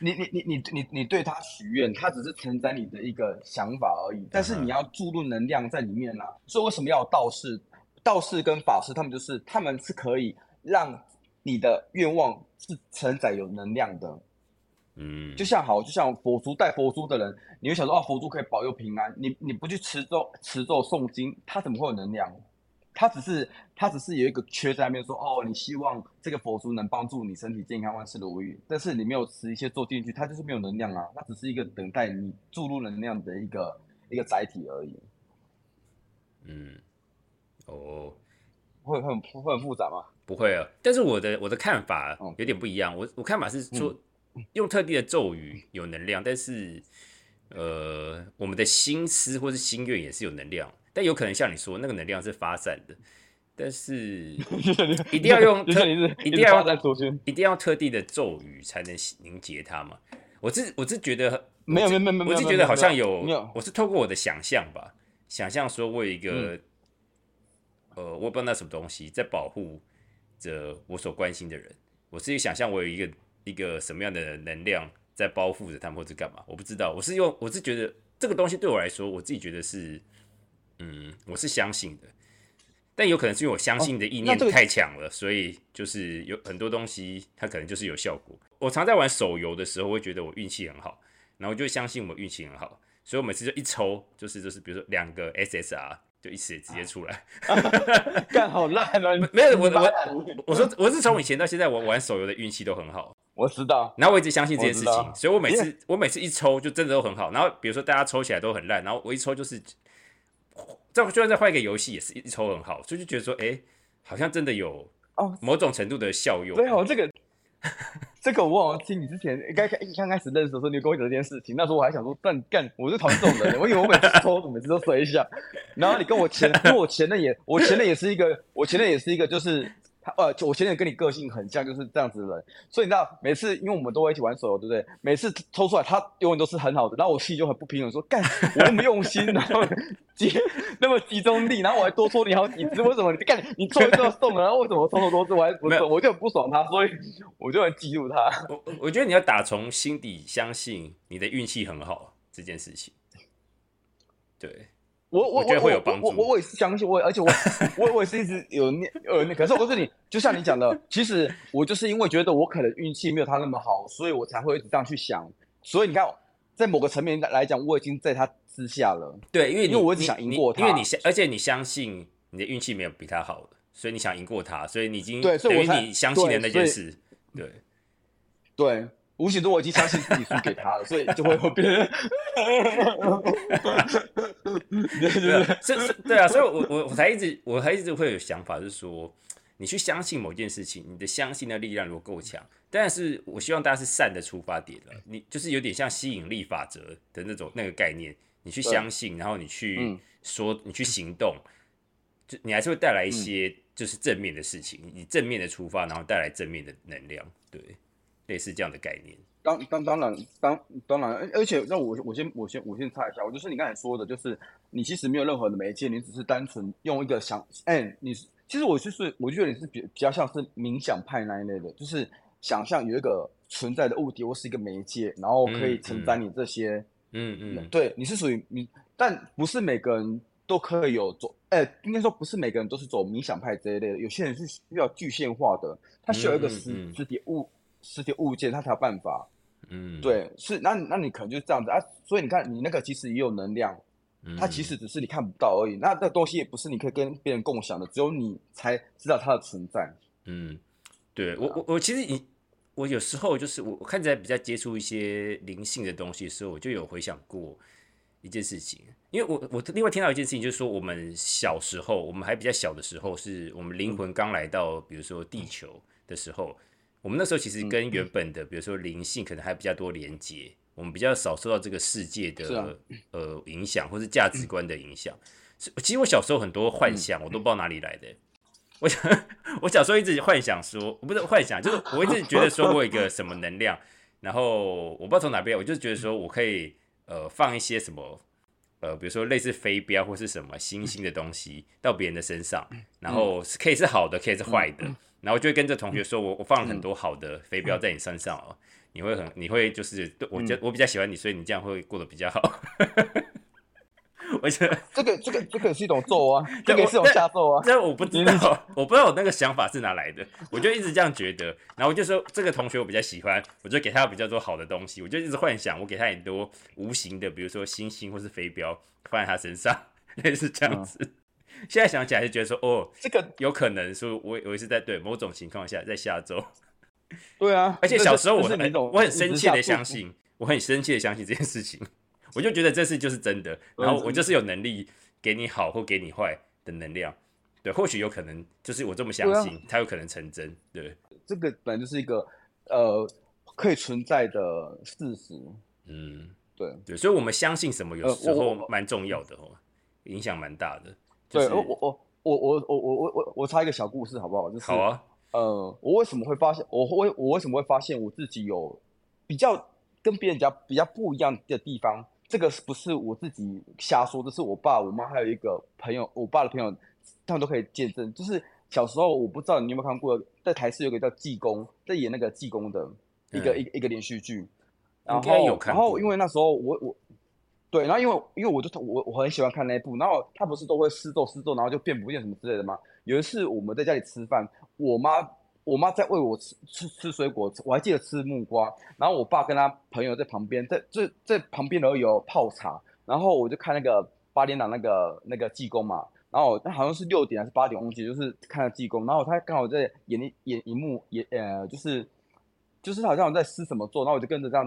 你你你你你你对他许愿，他只是承载你的一个想法而已，但是你要注入能量在里面啦。所以为什么要道士？道士跟法师他们就是他们是可以让你的愿望是承载有能量的。嗯，就像好，就像佛珠带佛珠的人，你会想说啊，佛珠可以保佑平安。你你不去持咒、持咒、诵经，它怎么会有能量？它只是他只是有一个缺在那边，说哦，你希望这个佛珠能帮助你身体健康、万事如意。但是你没有吃一些咒进去，它就是没有能量啊。它只是一个等待你注入能量的一个一个载体而已。嗯，哦，会很会很复杂吗？不会啊。但是我的我的看法有点不一样。我我看法是说。用特定的咒语有能量，但是，呃，我们的心思或是心愿也是有能量，但有可能像你说，那个能量是发散的，但是 一定要用特，一定要一定要特地的咒语才能凝结它嘛？我是我是觉得没有没有没有，我是觉得好像有，我是透过我的想象吧，想象说我有一个，呃，我不知道那什么东西在保护着我所关心的人，我自己想象我有一个。一个什么样的能量在包覆着他们，或者干嘛？我不知道。我是用，我是觉得这个东西对我来说，我自己觉得是，嗯，我是相信的。但有可能是因为我相信的意念太强了，所以就是有很多东西它可能就是有效果。我常在玩手游的时候，会觉得我运气很好，然后就相信我运气很好，所以我每次就一抽，就是就是比如说两个 SSR。就一次直接出来，干好烂啊！没有我我我说我是从以前到现在，我玩手游的运气都很好。我知道，然后我一直相信这件事情，所以我每次我每次一抽就真的都很好。然后比如说大家抽起来都很烂，然后我一抽就是，再就算再换一个游戏也是一抽很好，所以就觉得说，哎，好像真的有哦某种程度的效用。对哦，这个。这个我好像听你之前刚开刚开始认识的时候，你跟我讲这件事情。那时候我还想说，但干，我是讨厌这种人。我以为我每次抽，每次都一下。然后你跟我前，因为我前任也，我前任也是一个，我前任也是一个，就是他呃，就我前面跟你个性很像，就是这样子的人，所以你知道，每次因为我们都会一起玩手游，对不对？每次抽出来，他永远都是很好的，然后我心里就很不平衡，说干我那么用心，然后集 那么集中力，然后我还多抽你好几次，为什么你干你抽一次就送了，然后为什么抽那么多次我还不？我就很不爽他，所以我就很嫉妒他。我我我觉得你要打从心底相信你的运气很好这件事情。对，我我我觉得会有帮助我我我也是相信，我而且我 我我也是一直有念呃那，可是我告诉你，就像你讲的，其实我就是因为觉得我可能运气没有他那么好，所以我才会一直这样去想。所以你看，在某个层面来讲，我已经在他之下了。对，因为因为我一直想赢过他因为你相，而且你相信你的运气没有比他好的，所以你想赢过他，所以你已经对所以你相信的那件事，对。对，无形中我已经相信自己输给他了，所以就会有别人。对对对啊对，是是，对啊，所以我我我才一直我还一直会有想法，就是说，你去相信某件事情，你的相信的力量如果够强，但是我希望大家是善的出发点了，你就是有点像吸引力法则的那种那个概念，你去相信，然后你去嗯。说，你去行动，就你还是会带来一些就是正面的事情，以正面的出发，然后带来正面的能量，对，类似这样的概念。当当当然当当然，而而且那我我先我先我先插一下，我就是你刚才说的，就是你其实没有任何的媒介，你只是单纯用一个想，哎、你是其实我就是我觉得你是比比较像是冥想派那一类的，就是想象有一个存在的物体或是一个媒介，然后可以嗯承载你这些，嗯嗯，对，你是属于你，但不是每个人都可以有走，哎、应该说不是每个人都是走冥想派这一类的，有些人是需要具象化的，他需要一个实体物实体物件，它才有办法。嗯，对，是那那你可能就是这样子啊，所以你看你那个其实也有能量，嗯，它其实只是你看不到而已。那这东西也不是你可以跟别人共享的，只有你才知道它的存在。嗯，对我啊我我其实你我有时候就是我我看起来比较接触一些灵性的东西的时候，我就有回想过一件事情，因为我我另外听到一件事情，就是说我们小时候，我们还比较小的时候，是我们灵魂刚来到，比如说地球的时候，我们那时候其实跟原本的，比如说灵性可能还比较多连接，我们比较少受到这个世界的、啊呃影响或是价值观的影响。是其实我小时候很多幻想，我都不知道哪里来的。我想，我小时候一直幻想说，不是幻想，就是我一直觉得说我有一个什么能量，然后我不知道从哪边，我就觉得说我可以呃放一些什么呃，比如说类似飞镖或是什么星星的东西到别人的身上，然后是可以是好的，可以是坏的，然后就会跟这同学说我我放了很多好的飞镖在你身上哦，你会很你会就是对我觉我比较喜欢你，所以你这样会过得比较好。我觉得这个这个这个也是一种咒啊，这个也是一种下咒啊。这我不知道，我不知道我那个想法是哪来的，我就一直这样觉得。然后我就说这个同学我比较喜欢，我就给他比较多好的东西，我就一直幻想我给他很多无形的，比如说星星或是飞镖放在他身上，类似这样子。现在想起来是觉得说，哦，这个有可能说我我也是在对某种情况下在下周，对啊，而且小时候我很我很生气的相信，我很生气的相信这件事情，我就觉得这事就是真的，然后我就是有能力给你好或给你坏的能量，对，或许有可能就是我这么相信，它有可能成真，对，这个本来就是一个呃可以存在的事实。嗯，对。对，所以我们相信什么有呃时候蛮重要的哦，影响蛮大的，就对，是我我我我我我我我我我插一个小故事好不好？就是好啊，呃，我为什么会发现，我会我为什么会发现我自己有比较跟别人家比较不一样的地方？这个是不是我自己瞎说？这是我爸、我妈还有一个朋友，我爸的朋友，他们都可以见证。就是小时候，我不知道你有没有看过，在台视有个叫济公，在演那个济公的一个、嗯一个一个连续剧。然后有看然后因为那时候我我对，然后因为因为我就我我很喜欢看那一部，然后他不是都会施咒施咒，然后就变不见什么之类的吗？有一次我们在家里吃饭，我妈我妈在喂我吃吃吃水果，我还记得吃木瓜，然后我爸跟他朋友在旁边，在在在旁边然后有泡茶，然后我就看那个八点档那个那个济公嘛，然后那好像是六点还是八点，忘记，就是看了济公，然后他刚好在演演一幕，演呃就是就是好像在施什么咒，然后我就跟着这样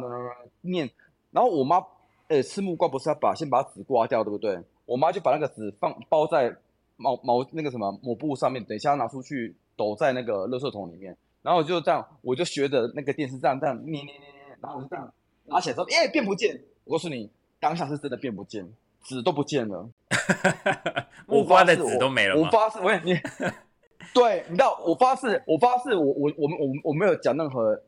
念，然后我妈呃吃木瓜不是要把先把纸刮掉，对不对？我妈就把那个纸放包在毛毛那个什么抹布上面，等一下拿出去抖在那个垃圾桶里面，然后我就这样，我就学着那个电视这样这样捏捏捏捏，然后我就这样拿起来说，哎、变不见！我告诉你，当下是真的变不见，纸都不见了。木瓜的我发誓籽都没了吗？我发誓，我你 对，你知道，我发誓，我发誓，我我我我没有讲任何，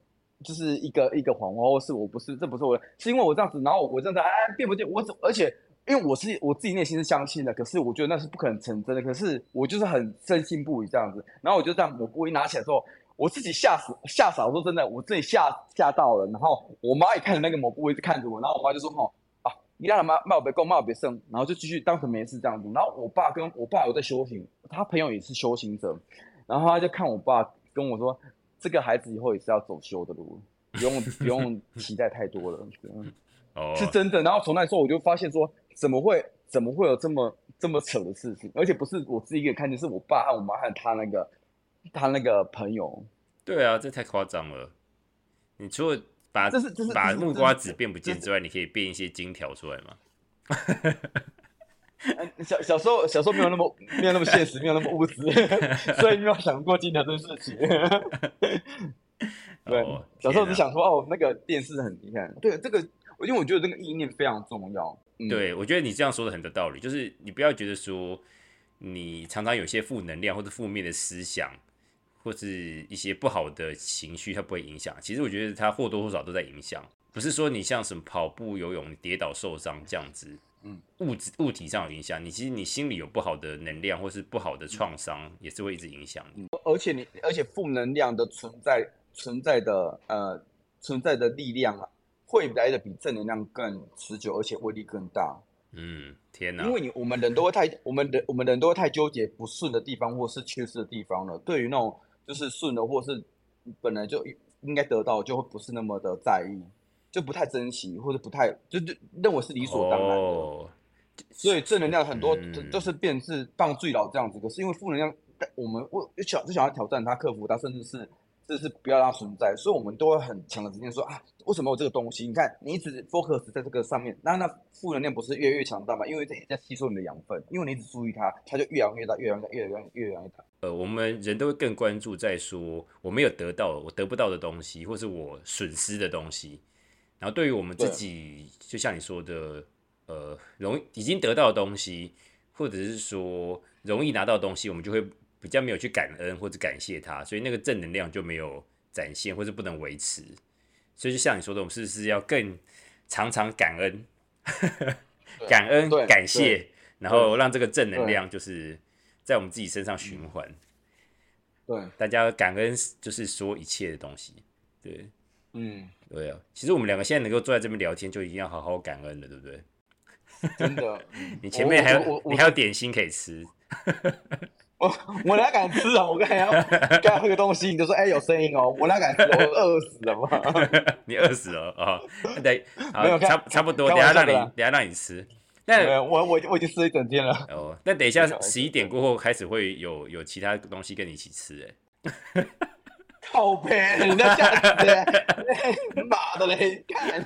就是一个一个谎话，或是我不是，这不是我，是因为我这样子，然后我这样子，哎，变不变？我而且因为我是我自己内心是相信的，可是我觉得那是不可能成真的，可是我就是很深信不疑这样子，然后我就这样，我故意拿起来之后，我自己吓死吓傻，我说真的，我自己吓吓到了，然后我妈也看着那个抹布一直看着我，然后我妈就说，哦。你让他妈骂我别够，骂我别生，然后就继续当成没事这样子。然后我爸跟我爸有在修行，他朋友也是修行者，然后他就看我爸跟我说，这个孩子以后也是要走修的路，不用不用 期待太多了。哦，是真的。然后从那时候我就发现说，怎么会怎么会有这么这么扯的事情？而且不是我自己一个看见，是我爸和我妈和他那个他那个朋友。对啊，这太夸张了。你除了把这是这是把木瓜子变不见之外，你可以变一些金条出来吗？小小时候小时候没有那么没有那么现实，没有那么物质，所以没有想过金条这件事情。对，小时候只想说哦，那个电视很厉害。对，这个因为我觉得这个意念非常重要。对，我觉得你这样说的很有道理，就是你不要觉得说你常常有些负能量或者负面的思想。或是一些不好的情绪，它不会影响。其实我觉得它或多或少都在影响。不是说你像什么跑步、游泳跌倒受伤这样子，嗯，物质物体上有影响。你其实你心里有不好的能量，或是不好的创伤，也是会一直影响你。而且你，而且负能量的存在，存在的呃存在的力量啊，会来的比正能量更持久，而且威力更大。嗯，天哪！因为你我们人都会太，我们人我们人都会太纠结不顺的地方，或是缺失的地方了。对于那种。就是顺的，或是本来就应该得到，就会不是那么的在意，就不太珍惜，或者不太就就认为是理所当然的。所以正能量很多都是变是放最老这样子，可是因为负能量，我们我想就想要挑战它，克服它，甚至是。这是不要让它存在，所以我们都会很强的直接说啊，为什么我这个东西？你看，你一直 focus 在这个上面，那那负能量不是越来越强大吗？因为在在吸收你的养分，因为你一直注意它，它就越养越大，越养越大，越养越养越大。呃，我们人都会更关注在说我没有得到，我得不到的东西，或是我损失的东西。然后对于我们自己，就像你说的，呃，容已经得到的东西，或者是说容易拿到的东西，我们就会。比较没有去感恩或者感谢他，所以那个正能量就没有展现或者不能维持。所以就像你说的，我们是不是要更常常感恩、感恩、感谢，然后让这个正能量就是在我们自己身上循环。对，大家感恩就是说一切的东西。对，嗯，对啊。其实我们两个现在能够坐在这边聊天，就一定要好好感恩了，对不对？真的，你前面还有你还有点心可以吃。我我哪敢吃啊！我刚才要 刚喝个东西，你就说哎有声音哦，我哪敢吃？我饿死了嘛！你饿死了啊？对，没有差差不多，等下让你等下让你吃。那我我我已经吃了一整天了。哦，那等一下十一点过后开始会有有其他东西跟你一起吃哎。靠背，人家这样子，妈的嘞！看，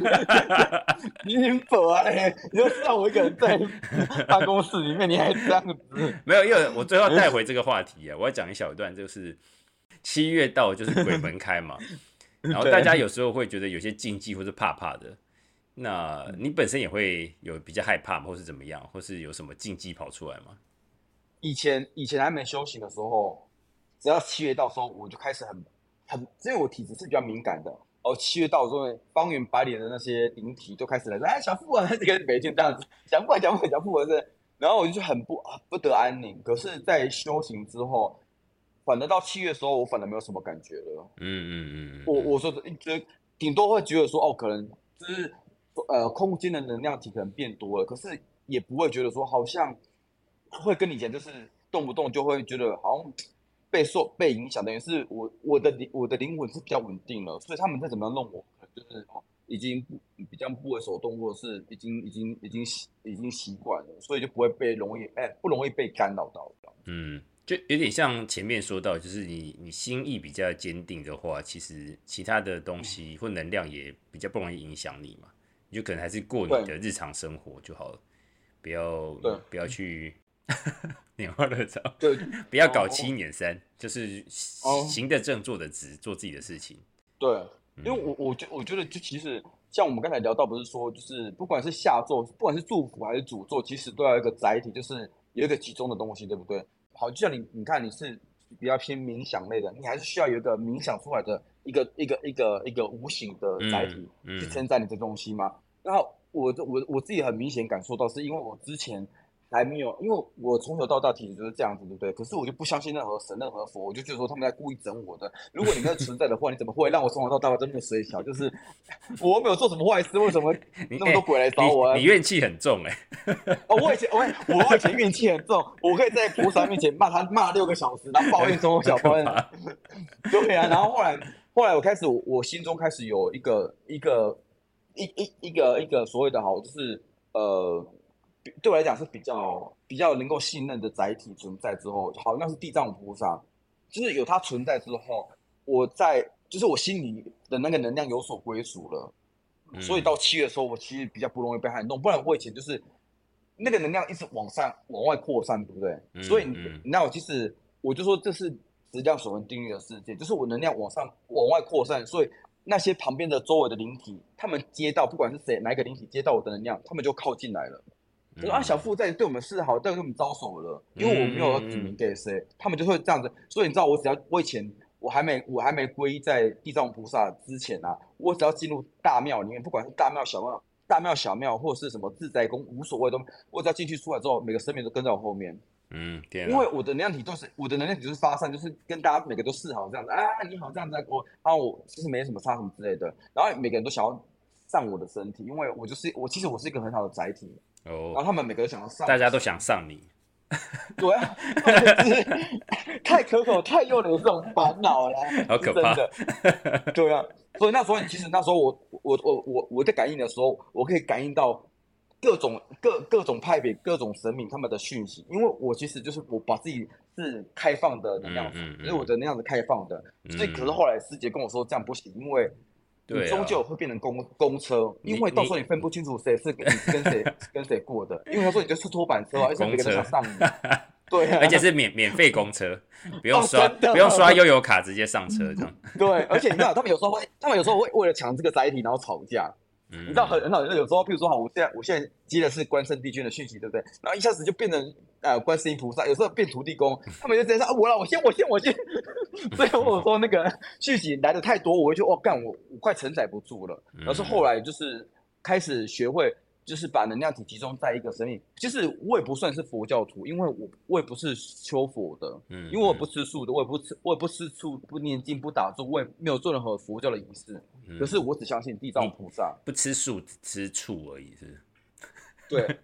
你很佛啊嘞！你就让我一个人在 办公室里面，你还这样子？没有，因为我最后带回这个话题啊，我要讲一小段，就是七月到就是鬼门开嘛，然后大家有时候会觉得有些禁忌或是怕怕的，那你本身也会有比较害怕，或是怎么样，或是有什么禁忌跑出来吗？以前以前还没修行的时候，只要七月到时候，我就开始很。很，因为我体质是比较敏感的，哦，七月到之后，方圆百里的那些灵体都开始来说，哎，小富啊，这个每天这样子讲不完讲不完讲不完是，然后我就很不不得安宁。可是，在修行之后，反而到七月的时候，我反而没有什么感觉了。嗯嗯嗯，我我说的，就顶多会觉得说，哦，可能就是呃，空间的能量体可能变多了，可是也不会觉得说，好像会跟以前就是动不动就会觉得好像。被受被影响，等于是我我的灵我的灵魂是比较稳定了，所以他们再怎么样弄我，就是已经不比较不为所动，或者是已经已经已经习已经习惯了，所以就不会被容易哎不容易被干扰到。嗯，就有点像前面说到，就是你你心意比较坚定的话，其实其他的东西或能量也比较不容易影响你嘛，你就可能还是过你的日常生活就好了，不要不要去。拈花惹草，对，不要搞七年三，就是行得正，坐得直，做自己的事情。对，因为我我觉我觉得，就其实像我们刚才聊到，不是说就是不管是下座，不管是祝福还是主座，其实都要一个载体，就是有一个集中的东西，对不对？好，就像你，你看你是比较偏冥想类的，你还是需要有一个冥想出来的一个一个一个一个无形的载体嗯嗯去承载你的东西嘛。然后我我我自己很明显感受到，是因为我之前还没有，因为我从小到大体质就是这样子，对不对？可是我就不相信任何神、任何佛，我就觉得说他们在故意整我的。如果你没有存在的话，你怎么会让我从小到大这么水小？就是我又没有做什么坏事，为什么 你那么多鬼来找我啊？你你怨气很重哎、哦，我以前我我以前怨气很重，我可以在菩萨面前骂他骂六个小时，然后抱怨从小抱怨。对啊，然后后来后来我开始我我心中开始有一个一个一一一个一个所谓的好，就是呃，比对我来讲是比较比较能够信任的载体存在之后，好像是地藏菩萨，就是有它存在之后，我在就是我心里的那个能量有所归属了。嗯所以到七月的时候，我其实比较不容易被撼动，不然我以前就是那个能量一直往上往外扩散，对不对？嗯所以你那我其实我就说这是质量守恒定律的世界，就是我能量往上往外扩散，所以那些旁边的周围的灵体，他们接到不管是谁哪一个灵体接到我的能量，他们就靠近来了。就说啊，小富在对我们示好，但是我们招手了，因为我没有要指名给谁，他们就会这样子。所以你知道，我只要我以前我还没我还没皈依在地藏菩萨之前啊，我只要进入大庙里面，不管是大庙小庙、大庙小庙，或者是什么自在宫，无所谓都，我只要进去出来之后，每个神明都跟在我后面，嗯，天啊。因为我的能量体都是我的能量体就是发散，就是跟大家每个都示好这样子啊，你好这样子啊，我啊我其实没什么差什么之类的，然后每个人都想要上我的身体，因为我就是我其实我是一个很好的载体，然后哦，他们每个都想要上，大家都想上你，对啊，太可口、太诱人的这种烦恼了，好可怕的。对啊，所以那时候其实那时候我我我我我在感应的时候，我可以感应到各种各各种派别、各种神明他们的讯息，因为我其实就是我把自己是开放的那样子，嗯嗯嗯所以我的那样子开放的。所以可是嗯后来师姐跟我说这样不行，因为。你终究会变成公 公车，因为到时候你分不清楚谁是跟跟谁 跟谁过的，因为他说你就是拖板车啊，而且每个人想上你，对啊，而且是免免费公车，不用哦刷、不用刷悠游卡直接上车这样。对，而且你知道，他们有时候会，他们有时候会为了抢这个载体，然后吵架。你你知道很很好，有时候，譬如说，哈，我现在我现在接的是关圣帝君的讯息，对不对？然后一下子就变成呃观世音菩萨，有时候变土地公，他们就直接说啊，我了，我先，我先，我先。所以我说那个讯息来的太多，我就哦，干我我快承载不住了。然后是后来就是开始学会，就是把能量体集中在一个生命。其实我也不算是佛教徒，因为我我也不是修佛的，嗯因为我不吃素的，我也不吃，我也不吃素，不念经，不打坐，我也没有做任何佛教的仪式。嗯可是我只相信地藏菩萨。不吃素，只吃醋而已，是？对，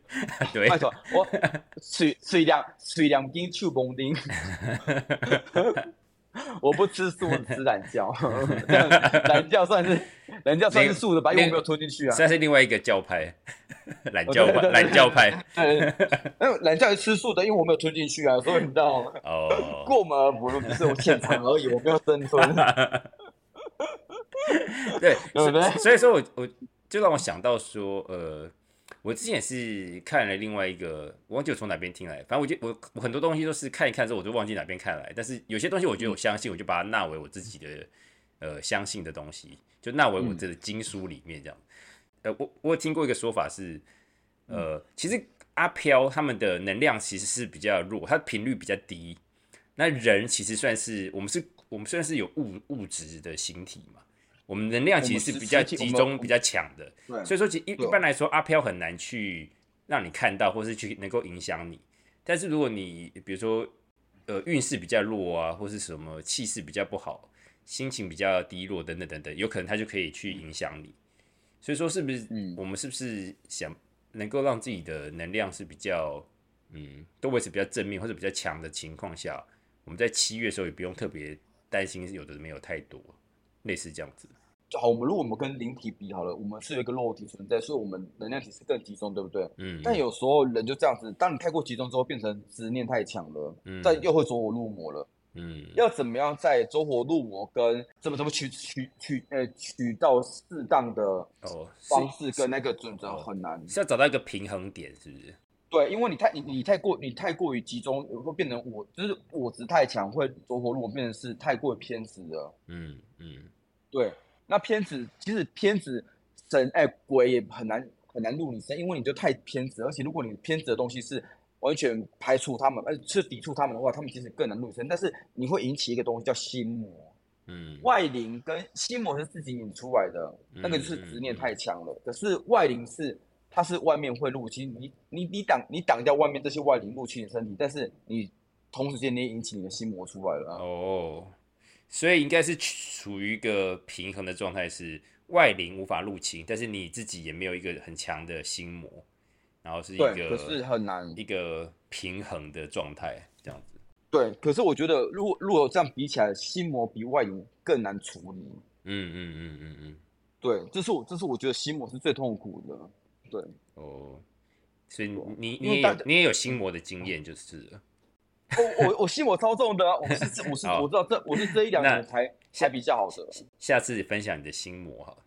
对没错我水水两水两斤醋崩丁。我不吃素，我吃懒觉。懒觉算是懒觉算是素的吧？因为我没有吞进去啊。算是另外一个教派，懒教派，懒教派。对，因为懒觉是吃素的，因为我没有吞进去啊，所以你知道吗？哦，过门而不入，只是我现场而已，我没有生吞。对，所以所以说我我就让我想到说，呃，我之前也是看了另外一个，我忘记我从哪边听来，反正我就我我很多东西都是看一看之后我就忘记哪边看来，但是有些东西我觉得我相信，我就把它纳为我自己的呃相信的东西，就纳为我这个经书里面这样。呃，我我有听过一个说法是，呃，其实阿飘他们的能量其实是比较弱，它的频率比较低。那人其实算是我们是，我们虽然是有物物质的形体嘛，我们能量其实是比较集中、比较强的。所以说，其实一一般来说，阿飘很难去让你看到，或是去能够影响你。但是如果你比如说，呃，运势比较弱啊，或是什么气势比较不好，心情比较低落等等等等，有可能他就可以去影响你。所以说，是不是嗯我们是不是想能够让自己的能量是比较嗯，都维持比较正面或者比较强的情况下，我们在七月的时候也不用特别担心有的没有太多，类似这样子。就好，我们如果我们跟灵体比好了，我们是有一个肉体存在，所以我们能量体是更集中，对不对？嗯，但有时候人就这样子，当你太过集中之后，变成执念太强了，嗯但又会走火入魔了。嗯要怎么样在走火入魔跟怎么怎么取取取呃取到适当的哦，方式跟那个准则很难。是要找到一个平衡点，是不是？对，因为你太你你太过你太过于集中，会变成我就是我执太强，会走火入魔，变成是太过于偏执了。嗯嗯对，那偏执其实偏执神哎鬼也很难很难入你身，因为你就太偏执，而且如果你偏执的东西是完全排除他们，呃，是抵触他们的话，他们其实更能入生。但是你会引起一个东西叫心魔，嗯，外灵跟心魔是自己引出来的，那个就是执念太强了。可是外灵是它是外面会入侵你，你你挡你挡掉外面这些外灵入侵你身体，但是你同时间你也引起你的心魔出来了啊。哦，所以应该是处于一个平衡的状态，是外灵无法入侵，但是你自己也没有一个很强的心魔，然后是一对，可是很难。一个平衡的状态，这样子。对，可是我觉得，如果如果这样比起来，心魔比外灵更难处理。嗯嗯嗯嗯嗯，对，这是我这是我觉得心魔是最痛苦的。对，哦，所以你你也有你也有心魔的经验就是了。我我我心魔超重的啊，我是我是我知道这我是这一两年才才比较好的。下次分享你的心魔哈，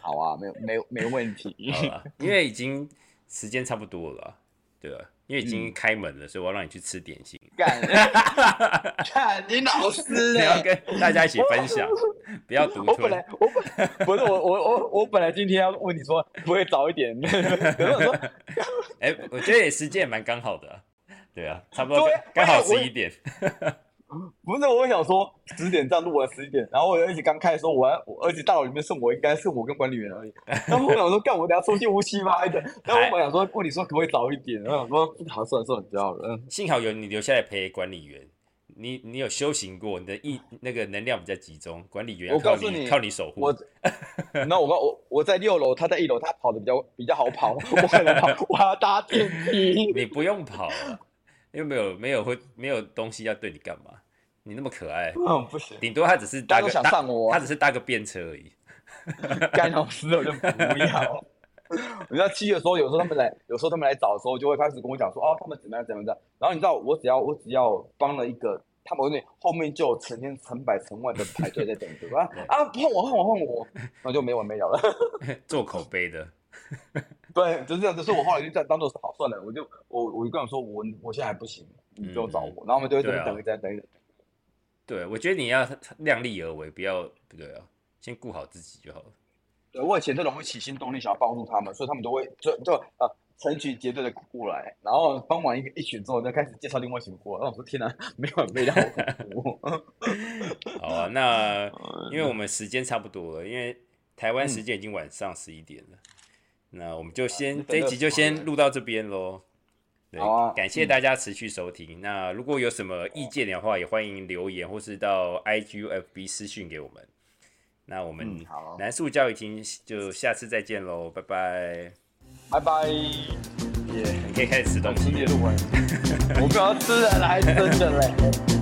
好啊，没有没有没问题。因为已经时间差不多了啊，对吧？因为已嗯经开门了，所以我要让你去吃点心，干，看你老师你要哎、跟大家一起分享，不要独吞。我本来我本不是我我我我本来今天要问你说不会早一点，哎、我觉得也时间也蛮刚好的啊、对啊，差不多刚好十一点。不是，我想说十点这样录完十一点，然后我而且刚开的时候，我还我而且大楼里面剩我应该是我跟管理员而已。然后我想说，干我等下出去乌七八的。然后我想说问你说可不可以早一点，然后想说好算了算了，不要了。嗯幸好有你留下来陪管理员，你你有修行过，你的意那个能量比较集中，管理员我告诉你靠你守护。我，那我我我在六楼，他在一楼，他跑的比较比较好跑，我可能跑我还要搭电梯。你不用跑了，又没有没有会没有东西要对你干嘛？你那么可爱，嗯，不行，顶多他只是大家都想搭个搭上我他只是搭个便车而已。干老师我就不要。你知道七月的时候，有时候他们来，有时候他们来找的时候，就会开始跟我讲说，哦，他们怎么样怎么样。然后你知道，我只要我只要帮了一个，他们那后面就有成千成百成万的排队在等着啊啊，换我换我换我，然后就没完没了了。做口碑的，对，就是这样。只是我后来就这样当做是好算了，我就我我就跟我说，我我现在还不行，你不用找我。然后我们就会这么对啊等一等等一等。对我觉得你要量力而为，不要不对啊，先顾好自己就好了。对我以前这种会起心动念想要帮助他们，所以他们都会就就呃成群结队的过来，然后帮完一个一群之后，再开始介绍另外一群过来。然后我说天哪，没完没了，好恐怖。好啊，那 因为我们时间差不多了，因为台湾时间已经晚上十一点了，那我们就先你这一集就先录到这边喽。对，啊感谢大家持续收听。那如果有什么意见的话，也欢迎留言或是到 IG、FB 私讯给我们。那我们南树教育厅就下次再见喽，拜拜。拜拜。你可以开始吃东西今。天录完，我不要吃了，来真的嘞。